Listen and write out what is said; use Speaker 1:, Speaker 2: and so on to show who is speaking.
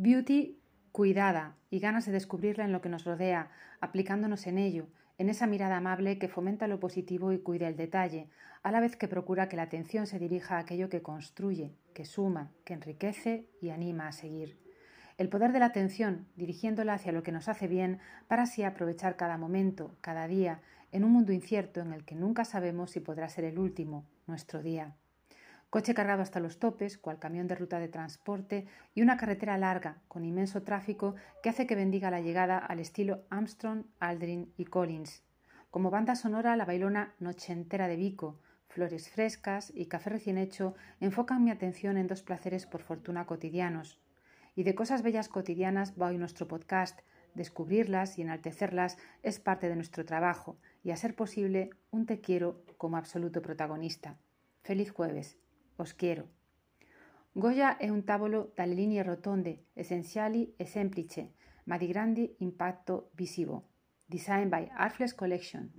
Speaker 1: beauty cuidada y ganas de descubrirla en lo que nos rodea, aplicándonos en ello, en esa mirada amable que fomenta lo positivo y cuida el detalle, a la vez que procura que la atención se dirija a aquello que construye, que suma, que enriquece y anima a seguir. El poder de la atención, dirigiéndola hacia lo que nos hace bien, para así aprovechar cada momento, cada día, en un mundo incierto en el que nunca sabemos si podrá ser el último, nuestro día. Coche cargado hasta los topes, cual camión de ruta de transporte, y una carretera larga, con inmenso tráfico, que hace que bendiga la llegada al estilo Armstrong, Aldrin y Collins. Como banda sonora, la bailona Noche entera de Vico, flores frescas y café recién hecho enfocan mi atención en dos placeres por fortuna cotidianos, y de cosas bellas cotidianas va hoy nuestro podcast. Descubrirlas y enaltecerlas es parte de nuestro trabajo y, a ser posible, un te quiero como absoluto protagonista. Feliz jueves. Os quero. Goya é un tábolo dalle linie rotonde, essenziali e semplice, ma di grande impatto visivo. Designed by Artflex Collection,